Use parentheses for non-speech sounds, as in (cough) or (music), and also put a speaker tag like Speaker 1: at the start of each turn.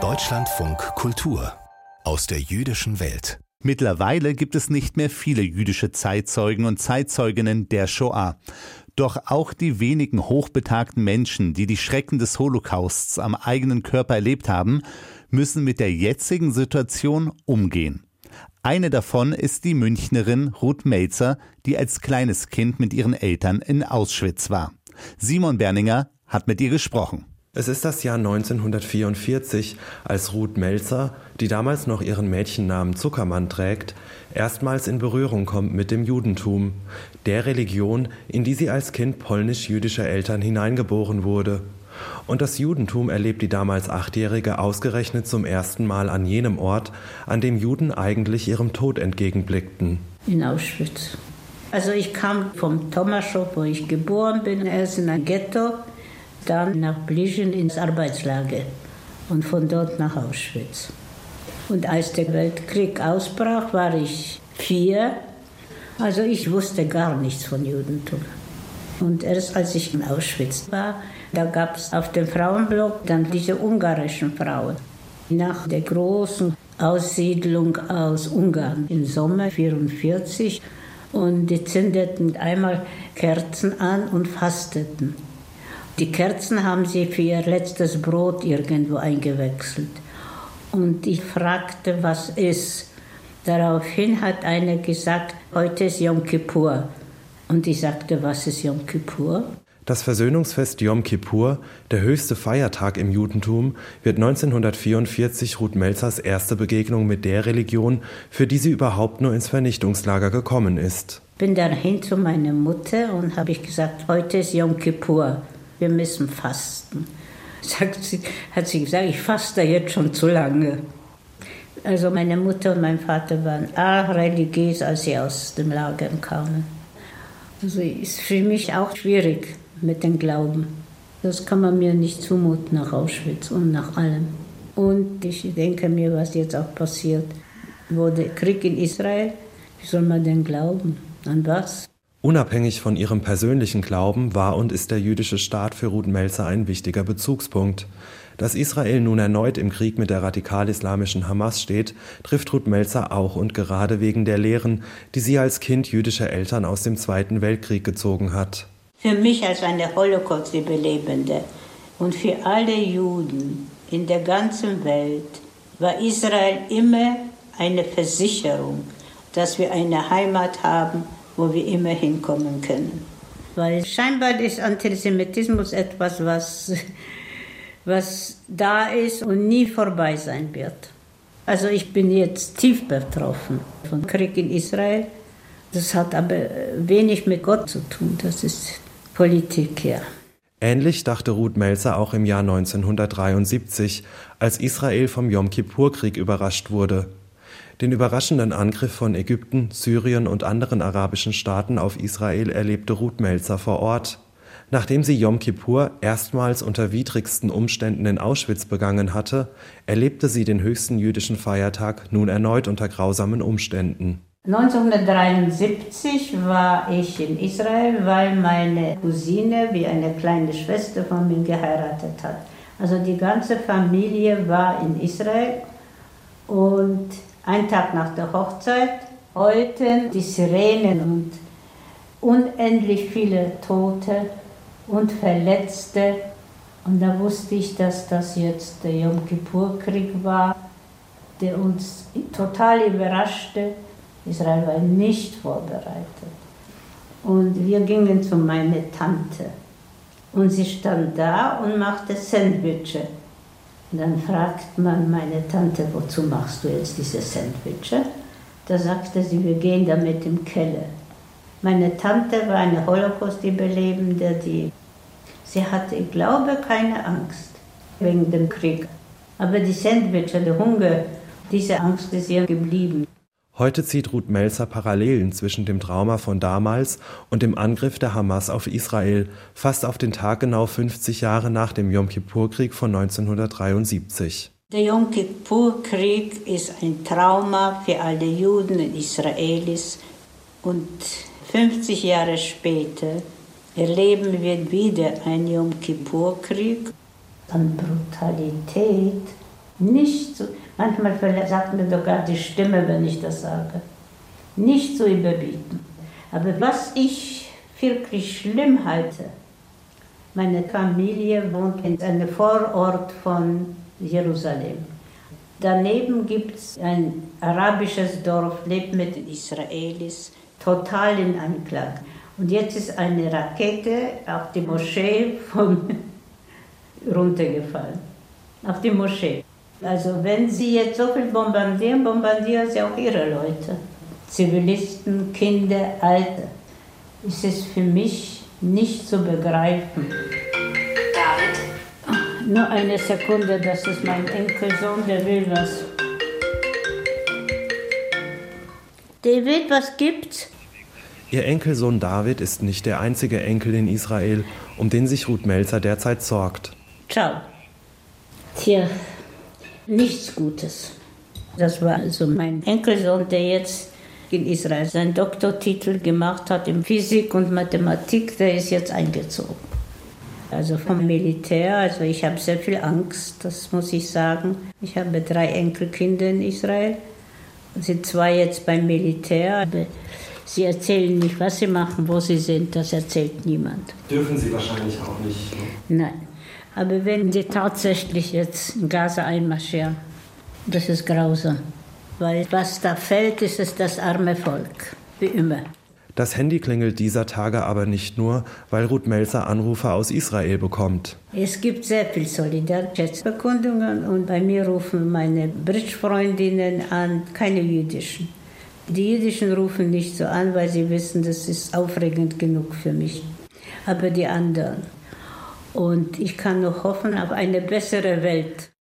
Speaker 1: Deutschlandfunk Kultur aus der jüdischen Welt.
Speaker 2: Mittlerweile gibt es nicht mehr viele jüdische Zeitzeugen und Zeitzeuginnen der Shoah. Doch auch die wenigen hochbetagten Menschen, die die Schrecken des Holocausts am eigenen Körper erlebt haben, müssen mit der jetzigen Situation umgehen. Eine davon ist die Münchnerin Ruth Melzer, die als kleines Kind mit ihren Eltern in Auschwitz war. Simon Berninger hat mit ihr gesprochen.
Speaker 3: Es ist das Jahr 1944, als Ruth Melzer, die damals noch ihren Mädchennamen Zuckermann trägt, erstmals in Berührung kommt mit dem Judentum, der Religion, in die sie als Kind polnisch-jüdischer Eltern hineingeboren wurde. Und das Judentum erlebt die damals Achtjährige ausgerechnet zum ersten Mal an jenem Ort, an dem Juden eigentlich ihrem Tod entgegenblickten.
Speaker 4: In Auschwitz. Also ich kam vom Tomaschow, wo ich geboren bin, erst in ein Ghetto, dann nach Blischen ins Arbeitslager und von dort nach Auschwitz. Und als der Weltkrieg ausbrach, war ich vier. Also ich wusste gar nichts von Judentum. Und erst als ich in Auschwitz war, da gab es auf dem Frauenblock dann diese ungarischen Frauen. Nach der großen Aussiedlung aus Ungarn im Sommer 1944 und die zündeten einmal Kerzen an und fasteten. Die Kerzen haben sie für ihr letztes Brot irgendwo eingewechselt. Und ich fragte, was ist. Daraufhin hat einer gesagt, heute ist Yom Kippur. Und ich sagte, was ist Yom Kippur?
Speaker 3: Das Versöhnungsfest Yom Kippur, der höchste Feiertag im Judentum, wird 1944 Ruth Melzers erste Begegnung mit der Religion, für die sie überhaupt nur ins Vernichtungslager gekommen ist.
Speaker 4: Bin dann hin zu meiner Mutter und habe ich gesagt, heute ist Yom Kippur, wir müssen fasten. Sie, hat sie gesagt, ich faste jetzt schon zu lange. Also meine Mutter und mein Vater waren arg religiös, als sie aus dem Lager kamen. Also ist für mich auch schwierig mit dem Glauben. Das kann man mir nicht zumuten nach Auschwitz und nach allem. Und ich denke mir, was jetzt auch passiert, der Krieg in Israel, wie soll man denn glauben? An was?
Speaker 3: Unabhängig von ihrem persönlichen Glauben war und ist der jüdische Staat für Ruth Melzer ein wichtiger Bezugspunkt. Dass Israel nun erneut im Krieg mit der radikal-islamischen Hamas steht, trifft Ruth Melzer auch und gerade wegen der Lehren, die sie als Kind jüdischer Eltern aus dem Zweiten Weltkrieg gezogen hat.
Speaker 4: Für mich als eine Holocaust-Überlebende und für alle Juden in der ganzen Welt war Israel immer eine Versicherung, dass wir eine Heimat haben, wo wir immer hinkommen können. Weil scheinbar ist Antisemitismus etwas, was was da ist und nie vorbei sein wird. Also ich bin jetzt tief betroffen vom Krieg in Israel. Das hat aber wenig mit Gott zu tun, das ist Politik, ja.
Speaker 3: Ähnlich dachte Ruth Melzer auch im Jahr 1973, als Israel vom Yom Kippur-Krieg überrascht wurde. Den überraschenden Angriff von Ägypten, Syrien und anderen arabischen Staaten auf Israel erlebte Ruth Melzer vor Ort. Nachdem sie Yom Kippur erstmals unter widrigsten Umständen in Auschwitz begangen hatte, erlebte sie den höchsten jüdischen Feiertag nun erneut unter grausamen Umständen.
Speaker 4: 1973 war ich in Israel, weil meine Cousine wie eine kleine Schwester von mir geheiratet hat. Also die ganze Familie war in Israel und ein Tag nach der Hochzeit heulten die Sirenen und unendlich viele Tote und Verletzte. Und da wusste ich, dass das jetzt der Yom Kippur-Krieg war, der uns total überraschte. Israel war nicht vorbereitet. Und wir gingen zu meiner Tante. Und sie stand da und machte Sandwiches. Und dann fragt man meine Tante, wozu machst du jetzt diese Sandwiches? Da sagte sie, wir gehen damit im Keller. Meine Tante war eine Holocaust-Überlebende, die sie hatte, ich glaube, keine Angst wegen dem Krieg. Aber die Sandwiches, der Hunger, diese Angst ist ihr geblieben.
Speaker 3: Heute zieht Ruth Melzer Parallelen zwischen dem Trauma von damals und dem Angriff der Hamas auf Israel, fast auf den Tag genau 50 Jahre nach dem Yom Kippur-Krieg von 1973.
Speaker 4: Der Yom Kippur-Krieg ist ein Trauma für alle Juden und Israelis und 50 Jahre später erleben wir wieder einen Yom Kippur-Krieg. an Brutalität nicht zu, manchmal sagt mir sogar die Stimme, wenn ich das sage, nicht zu überbieten. Aber was ich wirklich schlimm halte, meine Familie wohnt in einem Vorort von Jerusalem. Daneben gibt es ein arabisches Dorf, lebt mit Israelis, total in Einklang. Und jetzt ist eine Rakete auf die Moschee von (laughs) runtergefallen. Auf die Moschee. Also wenn sie jetzt so viel bombardieren, bombardieren sie auch ihre Leute. Zivilisten, Kinder, Alte. Es ist für mich nicht zu begreifen. David? Nur eine Sekunde, das ist mein Enkelsohn, der will was. David, was gibt's?
Speaker 3: Ihr Enkelsohn David ist nicht der einzige Enkel in Israel, um den sich Ruth Melzer derzeit sorgt.
Speaker 4: Ciao. Tja, nichts Gutes. Das war also mein Enkelsohn, der jetzt in Israel seinen Doktortitel gemacht hat in Physik und Mathematik, der ist jetzt eingezogen. Also vom Militär, also ich habe sehr viel Angst, das muss ich sagen. Ich habe drei Enkelkinder in Israel, sind zwei jetzt beim Militär. Aber Sie erzählen nicht, was sie machen, wo sie sind, das erzählt niemand.
Speaker 3: Dürfen Sie wahrscheinlich auch nicht.
Speaker 4: Ne? Nein. Aber wenn sie tatsächlich jetzt in Gaza einmarschieren, das ist grausam. Weil was da fällt, ist es das arme Volk, wie immer.
Speaker 3: Das Handy klingelt dieser Tage aber nicht nur, weil Ruth Melzer Anrufe aus Israel bekommt.
Speaker 4: Es gibt sehr viel Solidaritätsbekundungen und bei mir rufen meine Bridge-Freundinnen an, keine jüdischen. Die Jüdischen rufen nicht so an, weil sie wissen, das ist aufregend genug für mich. Aber die anderen. Und ich kann nur hoffen auf eine bessere Welt.